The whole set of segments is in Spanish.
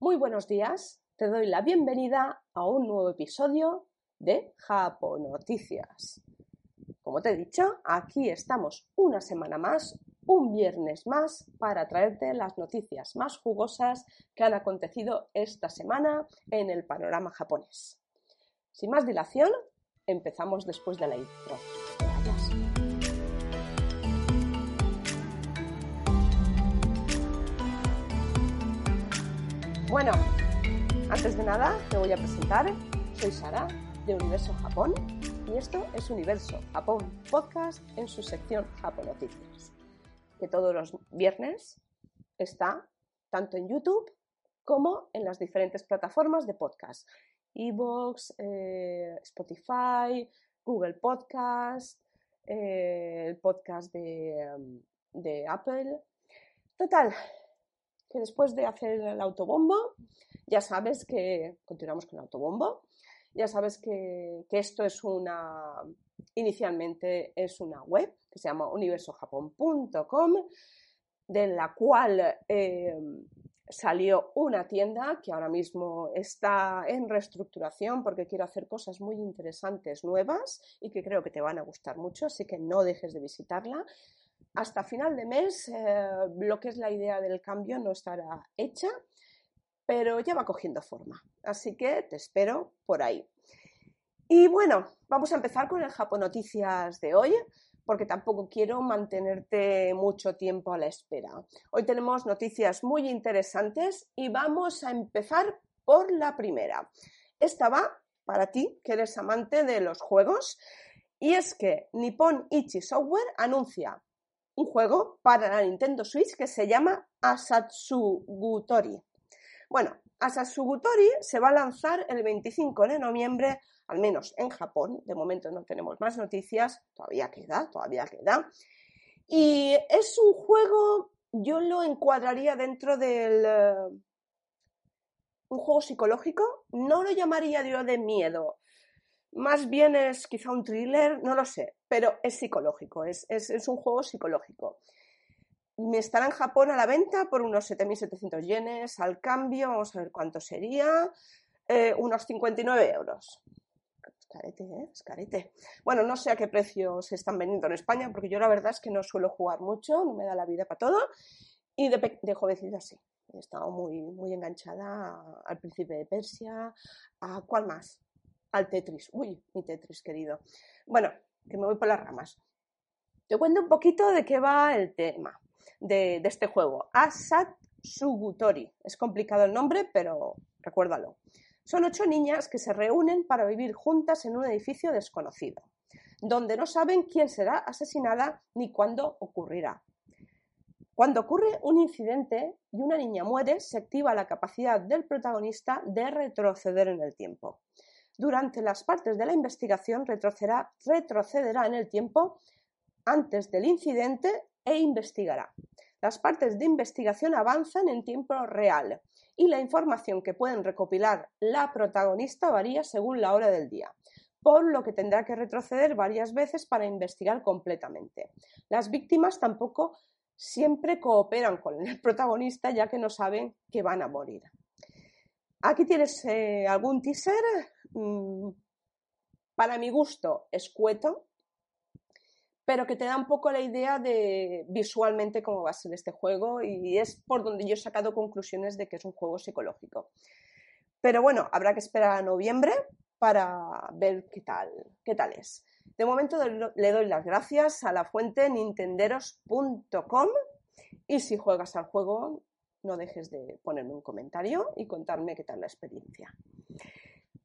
Muy buenos días, te doy la bienvenida a un nuevo episodio de Japonoticias. Como te he dicho, aquí estamos una semana más, un viernes más, para traerte las noticias más jugosas que han acontecido esta semana en el panorama japonés. Sin más dilación, empezamos después de la intro. Bueno, antes de nada te voy a presentar. Soy Sara de Universo Japón y esto es Universo Japón Podcast en su sección Japón Noticias, que todos los viernes está tanto en YouTube como en las diferentes plataformas de podcast. Evox, eh, Spotify, Google Podcast, eh, el podcast de Apple. Total, que después de hacer el autobombo, ya sabes que continuamos con el autobombo, ya sabes que, esto es una, inicialmente es una web que se llama universojapón.com, de la cual eh, salió una tienda que ahora mismo está en reestructuración porque quiero hacer cosas muy interesantes nuevas y que creo que te van a gustar mucho, así que no dejes de visitarla hasta final de mes eh, lo que es la idea del cambio no estará hecha, pero ya va cogiendo forma. Así que te espero por ahí. Y bueno, vamos a empezar con el Japón Noticias de hoy, porque tampoco quiero mantenerte mucho tiempo a la espera. Hoy tenemos noticias muy interesantes y vamos a empezar por la primera. Esta va para ti, que eres amante de los juegos, y es que Nippon Ichi Software anuncia un juego para la Nintendo Switch que se llama Asatsugutori. Bueno, Asatsugutori se va a lanzar el 25 de noviembre, al menos en Japón. De momento no tenemos más noticias, todavía queda, todavía queda. Y es un juego, yo lo encuadraría dentro del... Eh, un juego psicológico, no lo llamaría yo de miedo, más bien es quizá un thriller, no lo sé, pero es psicológico, es, un juego psicológico. Me estará en Japón a la venta por unos 7.700 yenes al cambio, vamos a ver cuánto sería, eh, unos 59 euros. Escarete, ¿eh? Escarete. Bueno, no sé a qué precio se están vendiendo en España, porque yo la verdad es que no suelo jugar mucho, no me da la vida para todo, y de, de jovencita sí. He estado muy, muy enganchada al príncipe de Persia, a cuál más, al Tetris. Uy, mi Tetris querido. Bueno, que me voy por las ramas. Te cuento un poquito de qué va el tema de, este juego. Asat Sugutori. Es complicado el nombre, pero recuérdalo. Son ocho niñas que se reúnen para vivir juntas en un edificio desconocido, donde no saben quién será asesinada ni cuándo ocurrirá. Cuando ocurre un incidente y una niña muere, se activa la capacidad del protagonista de retroceder en el tiempo durante las partes de la investigación retrocederá, en el tiempo antes del incidente e investigará. Las partes de investigación avanzan en tiempo real y la información que pueden recopilar la protagonista varía según la hora del día, por lo que tendrá que retroceder varias veces para investigar completamente. Las víctimas tampoco siempre cooperan con el protagonista ya que no saben que van a morir. Aquí tienes eh, algún teaser para mi gusto, escueto, pero que te da un poco la idea de visualmente cómo va a ser este juego y es por donde yo he sacado conclusiones de que es un juego psicológico. Pero bueno, habrá que esperar a noviembre para ver qué tal, qué tal es. De momento le doy las gracias a la fuente nintenderos.com y si juegas al juego no dejes de ponerme un comentario y contarme qué tal la experiencia.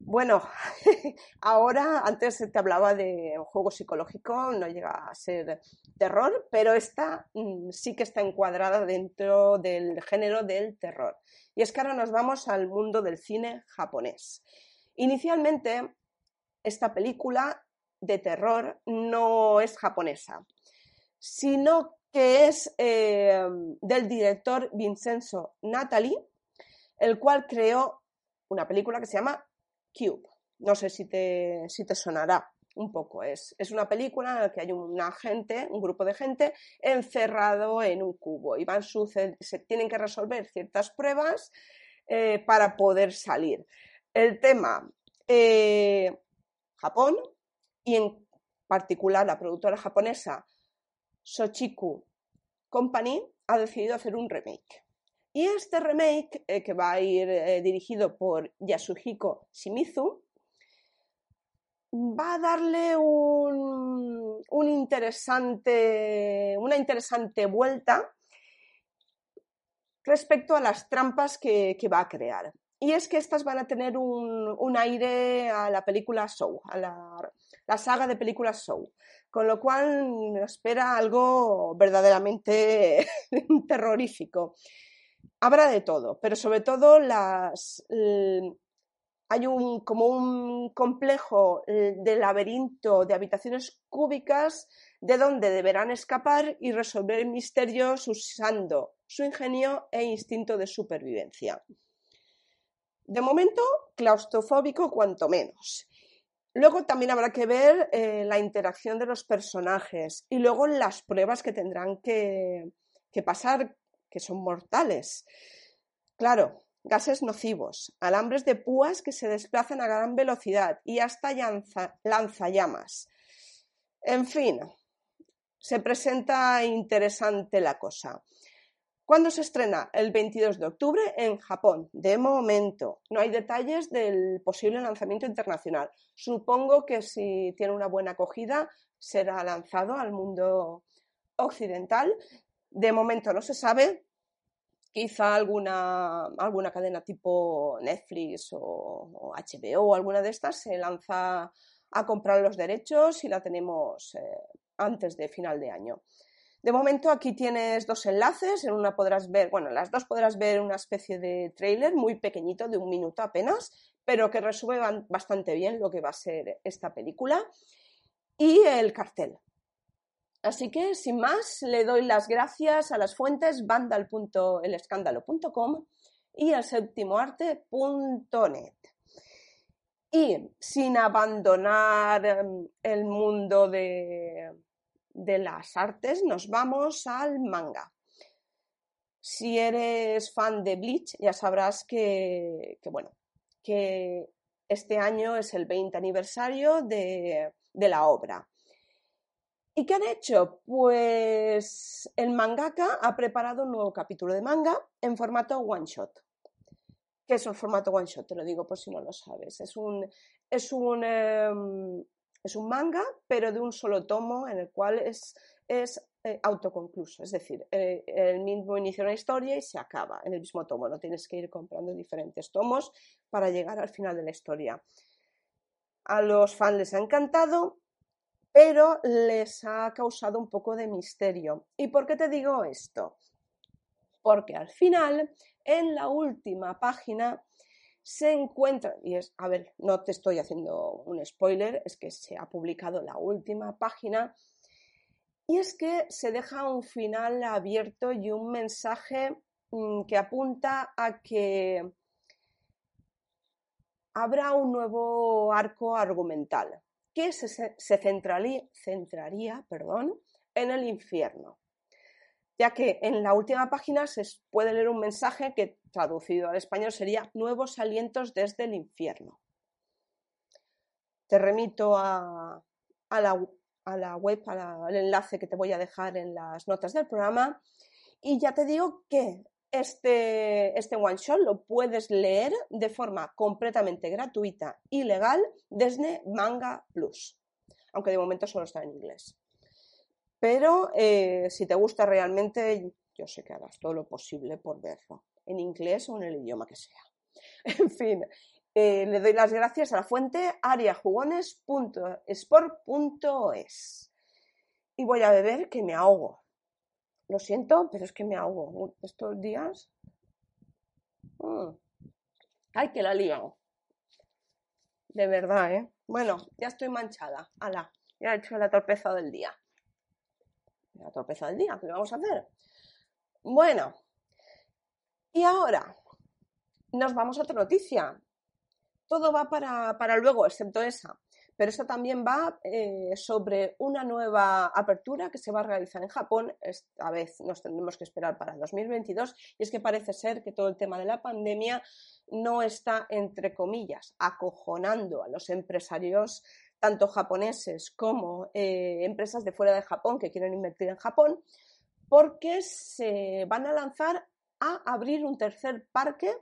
Bueno, ahora antes te hablaba de un juego psicológico, no llega a ser terror, pero esta mm, sí que está encuadrada dentro del género del terror. Y es que ahora nos vamos al mundo del cine japonés. Inicialmente, esta película de terror no es japonesa, sino que es eh, del director Vincenzo Natali, el cual creó una película que se llama Cube. No sé si te, si te sonará un poco. Es, es, una película en la que hay una gente, un grupo de gente encerrado en un cubo y van se tienen que resolver ciertas pruebas eh, para poder salir. El tema, eh, Japón y en particular la productora japonesa Sochiku Company ha decidido hacer un remake. Y este remake, eh, que va a ir dirigido por Yasuhiko Shimizu, va a darle una interesante vuelta respecto a las trampas que, va a crear. Y es que estas van a tener un, aire a la película Show, a la, saga de películas Show. Con lo cual nos espera algo verdaderamente terrorífico. Habrá de todo, pero sobre todo las, hay un, como un complejo eh, de laberinto de habitaciones cúbicas de donde deberán escapar y resolver misterios usando su ingenio e instinto de supervivencia. De momento, claustrofóbico cuanto menos. Luego también habrá que ver eh, la interacción de los personajes y luego las pruebas que tendrán que pasar, que son mortales. Claro, gases nocivos, alambres de púas que se desplazan a gran velocidad y hasta lanzallamas. En fin, se presenta interesante la cosa. ¿Cuándo se estrena? El 22 de octubre en Japón. De momento, no hay detalles del posible lanzamiento internacional. Supongo que si tiene una buena acogida, será lanzado al mundo occidental. De momento no se sabe, quizá alguna, alguna cadena tipo Netflix o, HBO o alguna de estas se lanza a comprar los derechos y la tenemos eh, antes de final de año. De momento aquí tienes dos enlaces, en una podrás ver, bueno, en las dos podrás ver una especie de trailer muy pequeñito, de un minuto apenas, pero que resume bastante bien lo que va a ser esta película y el cartel. Así que, sin más, le doy las gracias a las fuentes vandal.elescándalo.com y al séptimoarte.net. Y sin abandonar em, el mundo de, las artes, nos vamos al manga. Si eres fan de Bleach, ya sabrás que, bueno, que este año es el 20 aniversario de la obra. ¿Y qué han hecho? Pues el mangaka ha preparado un nuevo capítulo de manga en formato one shot. ¿Qué es el formato one shot? Te lo digo por si no lo sabes. Es un, es un, em, es un manga, pero de un solo tomo en el cual es, es eh, autoconcluso. Es decir, eh, el mismo inicia una historia y se acaba en el mismo tomo. No tienes que ir comprando diferentes tomos para llegar al final de la historia. A los fans les ha encantado pero les ha causado un poco de misterio. ¿Y por qué te digo esto? Porque al final, en la última página, se encuentra, y es, a ver, no te estoy haciendo un spoiler, es que se ha publicado la última página, y es que se deja un final abierto y un mensaje mm, que apunta a que habrá un nuevo arco argumental que se, centraría, perdón, en el infierno, ya que en la última página se puede leer un mensaje que traducido al español sería Nuevos alientos desde el infierno. Te remito a, la, a la, web, al enlace que te voy a dejar en las notas del programa. Y ya te digo que este, este one shot lo puedes leer de forma completamente gratuita y legal desde Manga Plus, aunque de momento solo está en inglés. Pero eh, si te gusta realmente, yo sé que harás todo lo posible por verlo, en inglés o en el idioma que sea. En fin, eh, le doy las gracias a la fuente ariajugones.sport.es. Y voy a beber que me ahogo. Lo siento, pero es que me ahogo estos días. Mm. Ay, que la lío. De verdad, ¿eh? Bueno, ya estoy manchada. Ala, ya he hecho la torpeza del día. La torpeza del día, ¿qué vamos a hacer? Bueno, y ahora nos vamos a otra noticia. Todo va para, para luego, excepto esa. Pero esto también va eh, sobre una nueva apertura que se va a realizar en Japón. Esta vez nos tendremos que esperar para 2022 y es que parece ser que todo el tema de la pandemia no está, entre comillas, acojonando a los empresarios tanto japoneses como eh, empresas de fuera de Japón que quieren invertir en Japón, porque se van a lanzar a abrir un tercer parque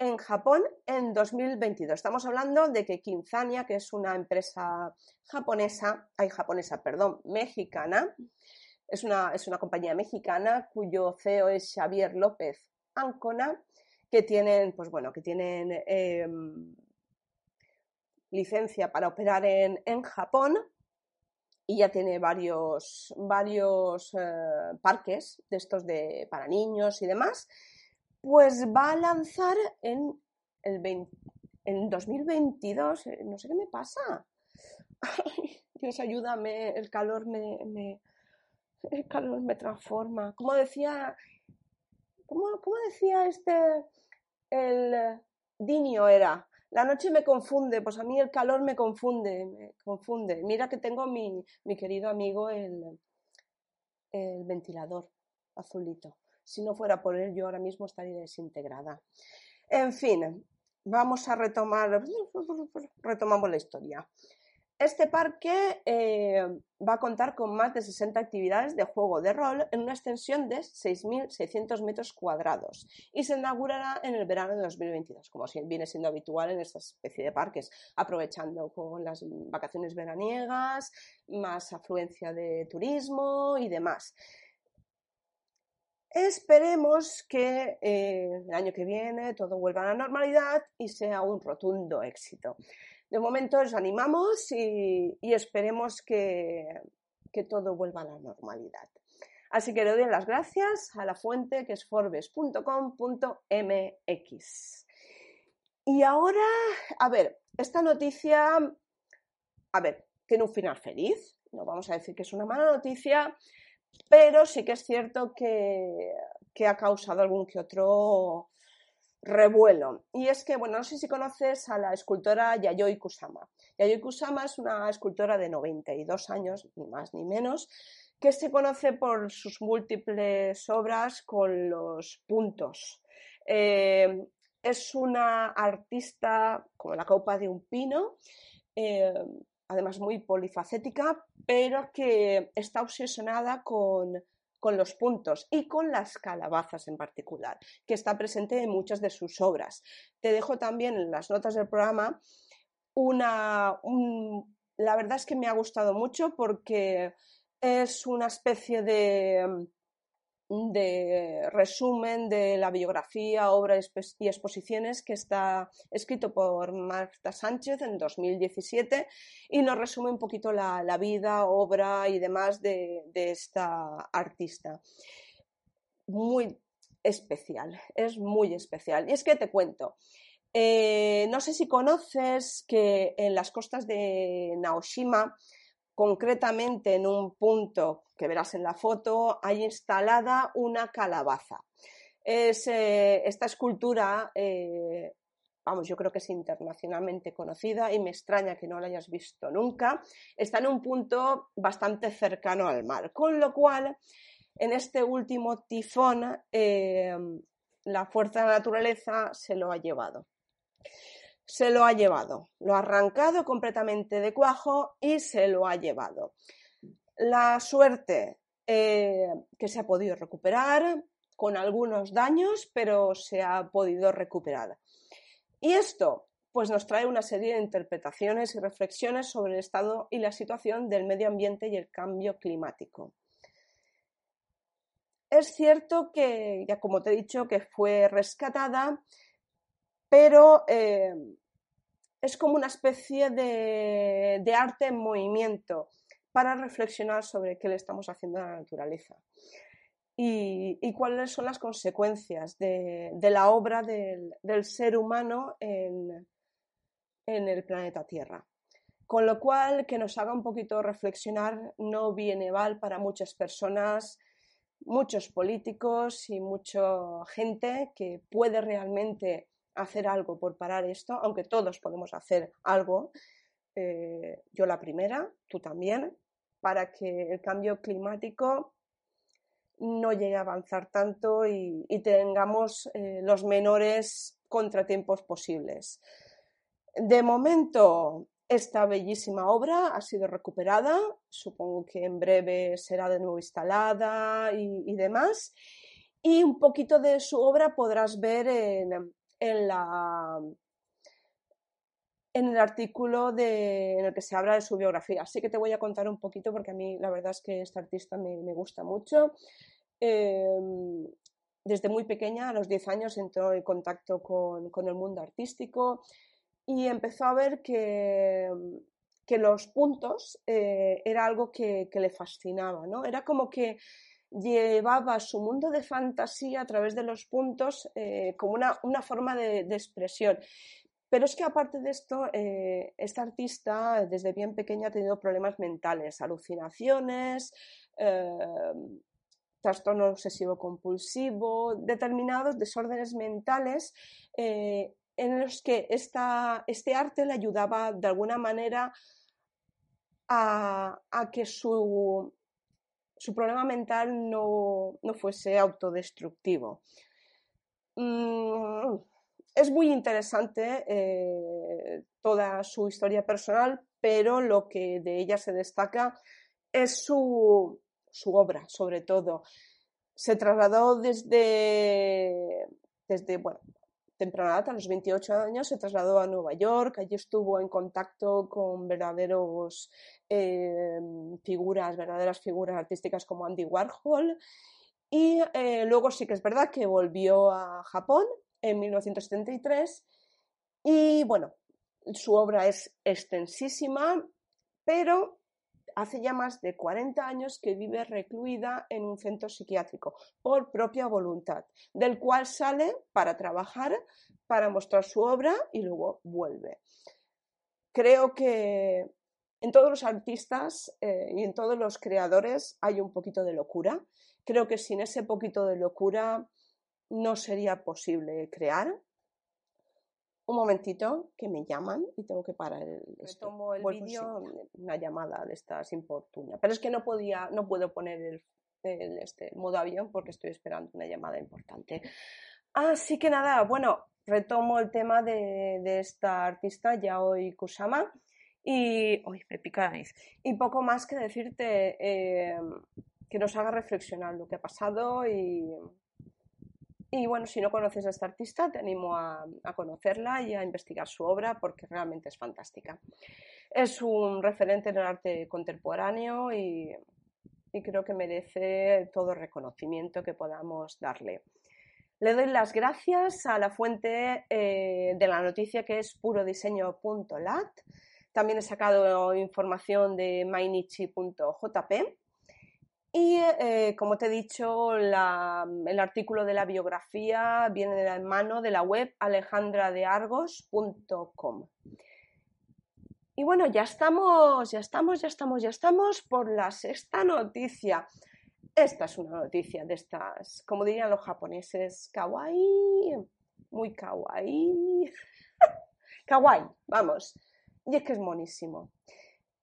en Japón en 2022. Estamos hablando de que Kinzania, que es una empresa japonesa, hay japonesa, perdón, mexicana, es una, es una compañía mexicana cuyo CEO es Xavier López Ancona, que tienen, pues bueno, que tienen em, licencia para operar en, en, Japón y ya tiene varios, varios eh, parques de estos de, para niños y demás pues va a lanzar en el en 2022, eh, no sé qué me pasa. Dios, ayúdame, el calor me, el calor me transforma. Como decía, ¿cómo, decía este, el Dinio era? La noche me confunde, pues a mí el calor me confunde, me confunde. Mira que tengo mi, mi querido amigo el, el ventilador azulito. Si no fuera por él, yo ahora mismo estaría desintegrada. En fin, vamos a retomar, retomamos la historia. Este parque eh, va a contar con más de 60 actividades de juego de rol en una extensión de 6.600 metros cuadrados y se inaugurará en el verano de 2022, como viene siendo habitual en esta especie de parques, aprovechando con las vacaciones veraniegas, más afluencia de turismo y demás. Esperemos que eh, el año que viene todo vuelva a la normalidad y sea un rotundo éxito. De momento os animamos y, esperemos que, todo vuelva a la normalidad. Así que le doy las gracias a la fuente que es forbes.com.mx. Y ahora, a ver, esta noticia, a ver, tiene un final feliz. No vamos a decir que es una mala noticia, pero sí que es cierto que, ha causado algún que otro revuelo. Y es que, bueno, no sé si conoces a la escultora Yayoi Kusama. Yayoi Kusama es una escultora de 92 años, ni más ni menos, que se conoce por sus múltiples obras con los puntos. Eh, es una artista como la copa de un pino, eh, además muy polifacética, pero que está obsesionada con, los puntos y con las calabazas en particular, que está presente en muchas de sus obras. Te dejo también en las notas del programa una... la verdad es que me ha gustado mucho porque es una especie de de resumen de la biografía, obras y exposiciones que está escrito por Marta Sánchez en 2017 y nos resume un poquito la, vida, obra y demás de, esta artista. Muy especial, es muy especial. Y es que te cuento, eh, no sé si conoces que en las costas de Naoshima concretamente en un punto que verás en la foto, hay instalada una calabaza. Eh, esta escultura, eh, vamos, yo creo que es internacionalmente conocida y me extraña que no la hayas visto nunca. Está en un punto bastante cercano al mar, con lo cual, en este último tifón, eh, la fuerza de la naturaleza se lo ha llevado se lo ha llevado. Lo ha arrancado completamente de cuajo y se lo ha llevado. La suerte eh, que se ha podido recuperar con algunos daños, pero se ha podido recuperar. Y esto pues nos trae una serie de interpretaciones y reflexiones sobre el estado y la situación del medio ambiente y el cambio climático. Es cierto que, ya como te he dicho, que fue rescatada, pero eh, es como una especie de, arte en movimiento para reflexionar sobre qué le estamos haciendo a la naturaleza y, cuáles son las consecuencias de, la obra del, ser humano en, el planeta Tierra. Con lo cual, que nos haga un poquito reflexionar no viene mal para muchas personas, muchos políticos y mucha gente que puede realmente hacer algo por parar esto, aunque todos podemos hacer algo, eh, yo la primera, tú también, para que el cambio climático no llegue a avanzar tanto y, tengamos eh, los menores contratiempos posibles. De momento, esta bellísima obra ha sido recuperada, supongo que en breve será de nuevo instalada y, demás. Y un poquito de su obra podrás ver en, la, en el artículo en el que se habla de su biografía. Así que te voy a contar un poquito porque a mí la verdad es que esta artista me, gusta mucho. Em, desde muy pequeña, a los 10 años, entró en contacto con, con el mundo artístico y empezó a ver que, que los puntos eh, era algo que, le fascinaba, ¿no? Era como que llevaba su mundo de fantasía a través de los puntos eh, como una, forma de, expresión. Pero es que aparte de esto, eh, esta artista desde bien pequeña ha tenido problemas mentales, alucinaciones, trastorno obsesivo compulsivo, determinados desórdenes mentales en los que este arte le ayudaba de alguna manera a, que su, problema mental no, fuese autodestructivo. Mm, es muy interesante eh, toda su historia personal, pero lo que de ella se destaca es su, su obra, sobre todo. Se trasladó desde, desde bueno, temprana edad, a los 28 años, se trasladó a Nueva York, allí estuvo en contacto con verdaderos em, figuras, verdaderas figuras artísticas como Andy Warhol. Y eh, luego sí que es verdad que volvió a Japón en 1973 y bueno, su obra es extensísima, pero hace ya más de 40 años que vive recluida en un centro psiquiátrico por propia voluntad, del cual sale para trabajar, para mostrar su obra y luego vuelve. Creo que en todos los artistas eh, y en todos los creadores hay un poquito de locura. Creo que sin ese poquito de locura no sería posible crear un momentito que me llaman y tengo que parar el, tomo el vídeo, una llamada de estas importuna. Pero es que no podía, no puedo poner el, este, modo avión porque estoy esperando una llamada importante. Así que nada, bueno, retomo el tema de, esta artista, Yaoi Kusama, y. Uy, me pica Y poco más que decirte eh, que nos haga reflexionar lo que ha pasado y y bueno, si no conoces a esta artista, te animo a, conocerla y a investigar su obra porque realmente es fantástica. Es un referente en el arte contemporáneo y, creo que merece todo reconocimiento que podamos darle. Le doy las gracias a la fuente eh, de la noticia que es purodiseño.lat. También he sacado información de mainichi.jp y eh, como te he dicho, el artículo de la biografía viene de la mano de la web alejandradeargos.com. Y bueno, ya estamos, ya estamos, ya estamos, ya estamos por la sexta noticia. Esta es una noticia de estas, como dirían los japoneses, kawaii, muy kawaii. kawaii, vamos. Y es que es monísimo.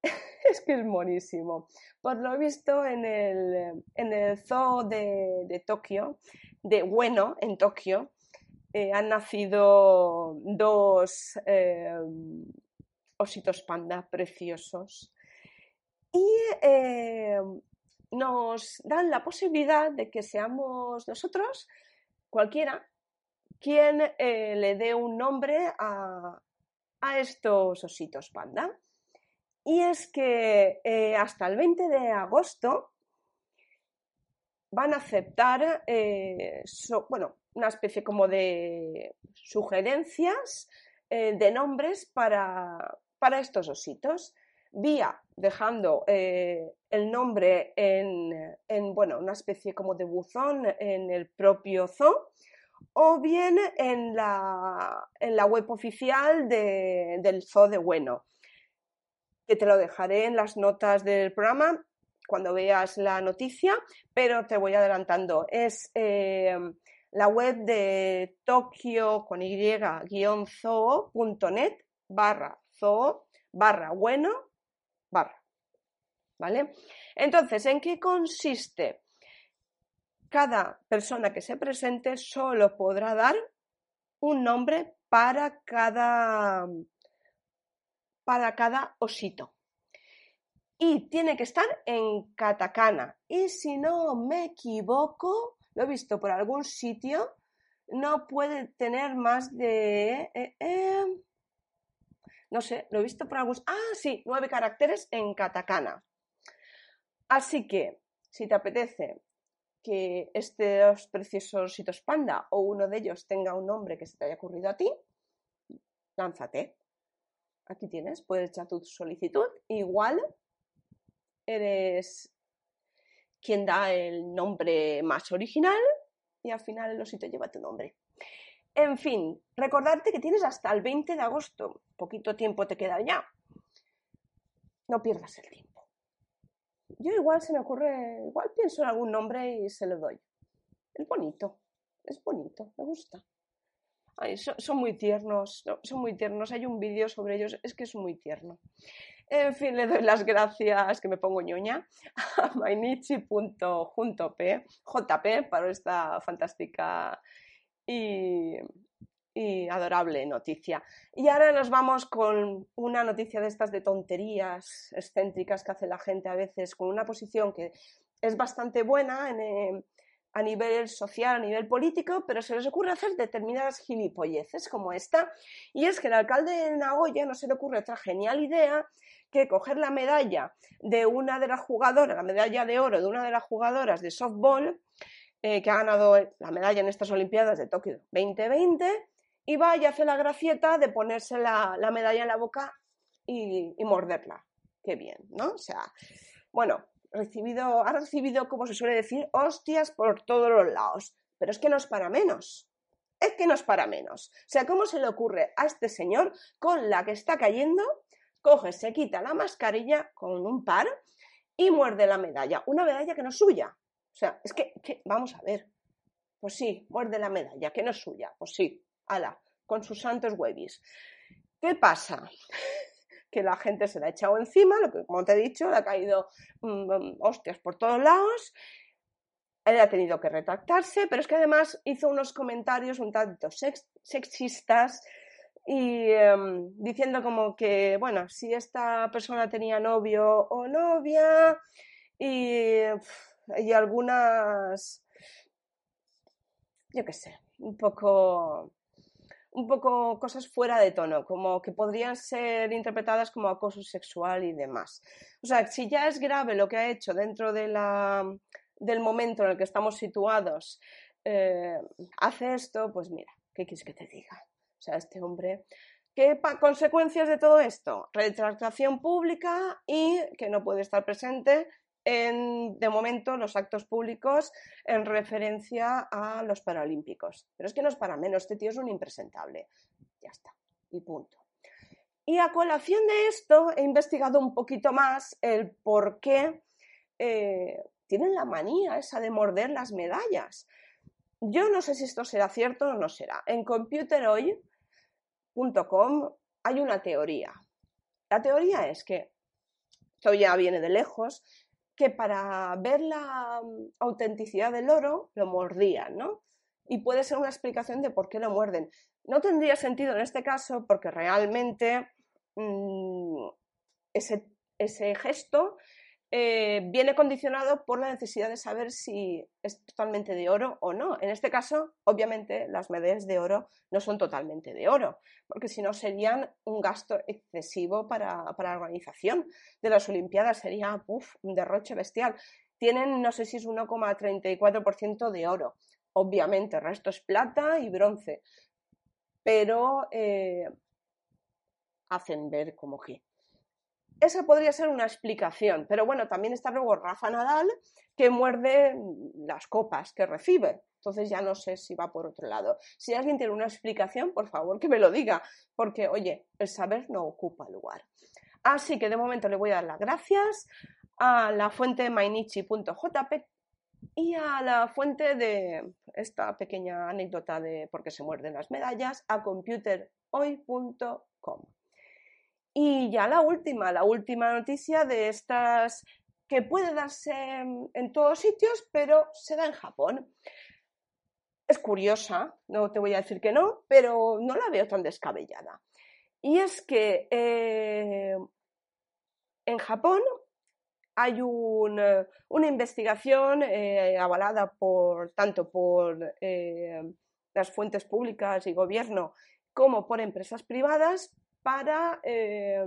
es que es monísimo. Por lo visto, en el, en el zoo de, Tokio, de Bueno, en Tokio, eh, han nacido dos eh, ositos panda preciosos y eh, nos dan la posibilidad de que seamos nosotros, cualquiera, quien le dé un nombre a, a estos ositos panda. Y es que eh, hasta el 20 de agosto van a aceptar eh, bueno, una especie como de sugerencias eh, de nombres para, estos ositos, vía dejando el nombre en, bueno, una especie como de buzón en el propio zoo o bien en la, en la web oficial del zoo de Bueno que te lo dejaré en las notas del programa cuando veas la noticia, pero te voy adelantando. Es eh, la web de Tokio con y-zoo.net barra zoo barra bueno barra. ¿Vale? Entonces, ¿en qué consiste? Cada persona que se presente solo podrá dar un nombre para cada, para cada osito. Y tiene que estar en katakana. Y si no me equivoco, lo he visto por algún sitio, no puede tener más de... Eh, eh, no sé, lo he visto por algún... Ah, sí, nueve caracteres en katakana. Así que, si te apetece que estos preciosos ositos panda o uno de ellos tenga un nombre que se te haya ocurrido a ti, lánzate. Aquí tienes, puedes echar tu solicitud. Igual eres quien da el nombre más original y al final el osito lleva tu nombre. En fin, recordarte que tienes hasta el 20 de agosto. Poquito tiempo te queda ya. No pierdas el tiempo. Yo igual se me ocurre, igual pienso en algún nombre y se lo doy. Es bonito, es bonito, me gusta. Son, muy tiernos, son muy tiernos. Hay un vídeo sobre ellos, es que es muy tierno. En fin, le doy las gracias, que me pongo ñoña, a mainichi.jp, JP, para esta fantástica y, y adorable noticia. Y ahora nos vamos con una noticia de estas de tonterías excéntricas que hace la gente a veces, con una posición que es bastante buena en, eh, a nivel social, a nivel político, pero se les ocurre hacer determinadas gilipolleces como esta. Y es que el alcalde de Nagoya no se le ocurre otra genial idea que coger la medalla de una de las jugadoras, la medalla de oro de una de las jugadoras de softball, eh, que ha ganado la medalla en estas Olimpiadas de Tokio 2020, y va y hace la gracieta de ponerse la, medalla en la boca y, y, morderla. Qué bien, ¿no? O sea, bueno, recibido, ha recibido, como se suele decir, hostias por todos los lados. Pero es que no es para menos. Es que no es para menos. O sea, ¿cómo se le ocurre a este señor con la que está cayendo coge, se quita la mascarilla con un par y muerde la medalla. Una medalla que no es suya. O sea, es que, vamos a ver. Pues sí, muerde la medalla, que no es suya. Pues sí, ala, con sus santos huevis. ¿Qué pasa? Que la gente se la ha echado encima, lo que, como te he dicho, le ha caído mm, mm, hostias por todos lados. Él ha tenido que retractarse, pero es que además hizo unos comentarios un tanto sexistas y em, diciendo como que, bueno, si esta persona tenía novio o novia y, y algunas, yo qué sé, un poco, un poco cosas fuera de tono, como que podrían ser interpretadas como acoso sexual y demás. O sea, si ya es grave lo que ha hecho dentro de la, del momento en el que estamos situados, eh, hace esto, pues mira, ¿qué quieres que te diga? O sea, este hombre. ¿Qué consecuencias de todo esto? Retractación pública y que no puede estar presente en, de momento, los actos públicos en referencia a los Paralímpicos. Pero es que no es para menos, este tío es un impresentable. Ya está, y punto. Y a colación de esto he investigado un poquito más el por qué eh, tienen la manía esa de morder las medallas. Yo no sé si esto será cierto o no será. En computerhoy.com hay una teoría. La teoría es que, esto ya viene de lejos, que para ver la mm, autenticidad del oro lo mordían, ¿no? Y puede ser una explicación de por qué lo muerden. No tendría sentido en este caso porque realmente mm, ese, ese gesto eh, viene condicionado por la necesidad de saber si es totalmente de oro o no. En este caso, obviamente, las medallas de oro no son totalmente de oro, porque si no serían un gasto excesivo para, la organización de las Olimpiadas, sería un derroche bestial. Tienen, no sé si es 1,34% de oro. Obviamente, el resto es plata y bronce, pero eh, hacen ver como que esa podría ser una explicación, pero bueno, también está luego Rafa Nadal que muerde las copas que recibe. Entonces ya no sé si va por otro lado. Si alguien tiene una explicación, por favor que me lo diga, porque oye, el saber no ocupa lugar. Así que de momento le voy a dar las gracias a la fuente mainichi.jp y a la fuente de esta pequeña anécdota de por qué se muerden las medallas a computerhoy.com. Y ya la última, la última noticia de estas que puede darse en, todos sitios, pero se da en Japón. Es curiosa, no te voy a decir que no, pero no la veo tan descabellada. Y es que eh, en Japón hay una investigación eh, avalada por tanto por eh, las fuentes públicas y gobierno como por empresas privadas para eh,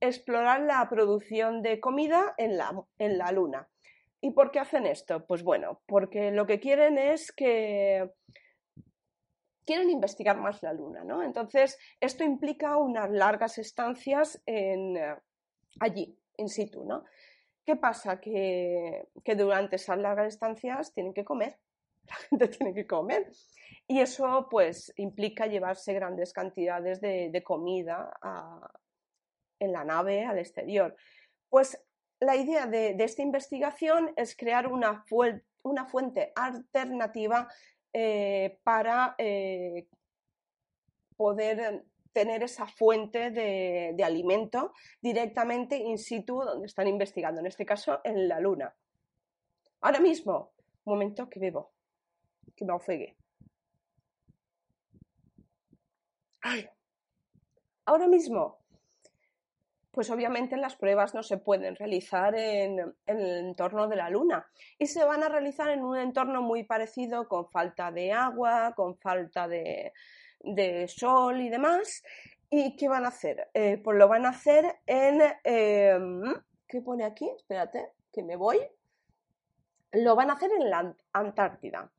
explorar la producción de comida en la, en la luna. ¿Y por qué hacen esto? Pues bueno, porque lo que quieren es que quieren investigar más la luna, ¿no? Entonces, esto implica unas largas estancias en, allí, in situ, ¿no? ¿Qué pasa? Que, durante esas largas estancias tienen que comer, la gente tiene que comer. Y eso pues implica llevarse grandes cantidades de, comida en la nave al exterior. Pues la idea de, esta investigación es crear una, fuente alternativa eh, para eh, poder tener esa fuente de, alimento directamente in situ donde están investigando, en este caso en la Luna. Ahora mismo, momento que bebo, que me ofegue. Ahora mismo, pues obviamente las pruebas no se pueden realizar en, el entorno de la Luna y se van a realizar en un entorno muy parecido con falta de agua, con falta de, de sol y demás. ¿Y qué van a hacer? Eh, pues lo van a hacer en... Em, ¿Qué pone aquí? Espérate, que me voy. Lo van a hacer en la Antártida.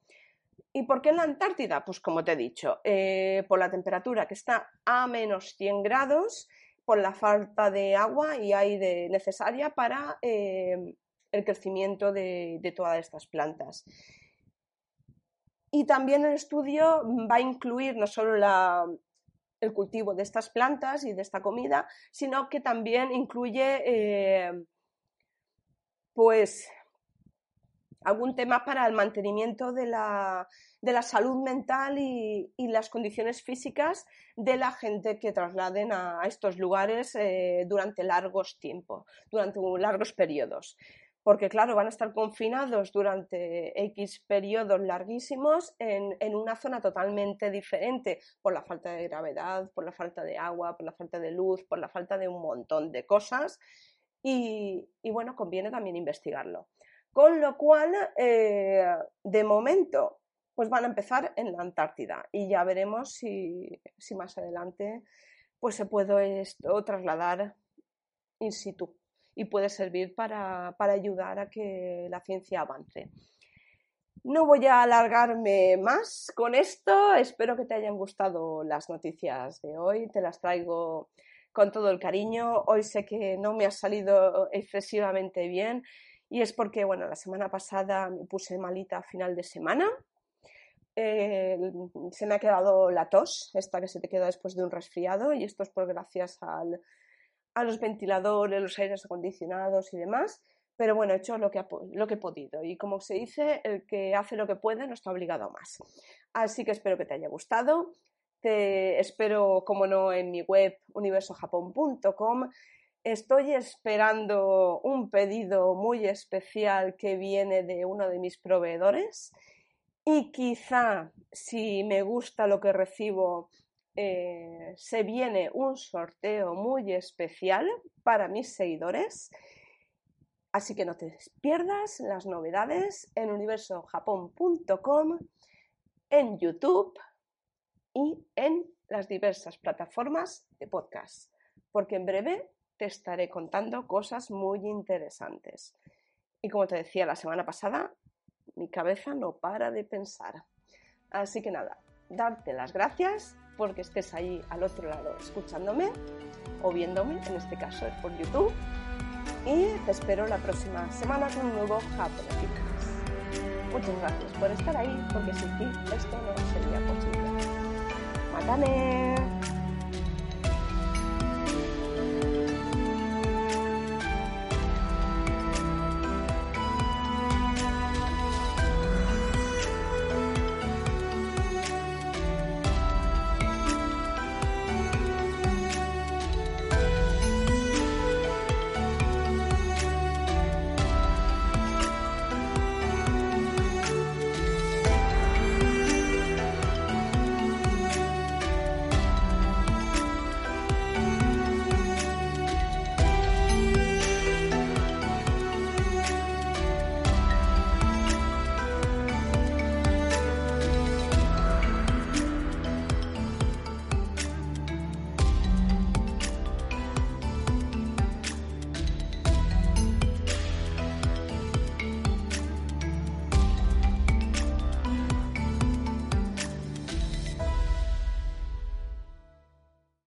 ¿Y por qué en la Antártida? Pues como te he dicho, eh, por la temperatura que está a menos 100 grados, por la falta de agua y aire necesaria para em, el crecimiento de, todas estas plantas. Y también el estudio va a incluir no solo el cultivo de estas plantas y de esta comida, sino que también incluye eh, pues algún tema para el mantenimiento de la, salud mental y, las condiciones físicas de la gente que trasladen a, estos lugares eh, durante largos tiempos, durante largos periodos porque claro, van a estar confinados durante X periodos larguísimos en, una zona totalmente diferente por la falta de gravedad, por la falta de agua, por la falta de luz, por la falta de un montón de cosas y, bueno, conviene también investigarlo. Con lo cual, eh, de momento, pues van a empezar en la Antártida y ya veremos si, más adelante pues se puede trasladar in situ y puede servir para, ayudar a que la ciencia avance. No voy a alargarme más con esto, espero que te hayan gustado las noticias de hoy, te las traigo con todo el cariño. Hoy sé que no me ha salido excesivamente bien y es porque, bueno, la semana pasada me puse malita a final de semana. Eh, se me ha quedado la tos, esta que se te queda después de un resfriado, y esto es por gracias al, a los ventiladores, los aires acondicionados y demás, pero bueno, he hecho lo que, lo que he podido y como se dice, el que hace lo que puede no está obligado a más. Así que espero que te haya gustado, te espero, como no, en mi web universojapón.com. Estoy esperando un pedido muy especial que viene de uno de mis proveedores y quizá si me gusta lo que recibo eh, se viene un sorteo muy especial para mis seguidores. Así que no te pierdas las novedades en universojapón.com, en YouTube y en las diversas plataformas de podcast, porque en breve te estaré contando cosas muy interesantes. Y como te decía la semana pasada, mi cabeza no para de pensar. Así que nada, darte las gracias porque estés ahí al otro lado escuchándome o viéndome, en este caso es por YouTube. Y te espero la próxima semana con un nuevo Japoneticas. Muchas gracias por estar ahí, porque sin ti esto no sería posible. ¡Matane!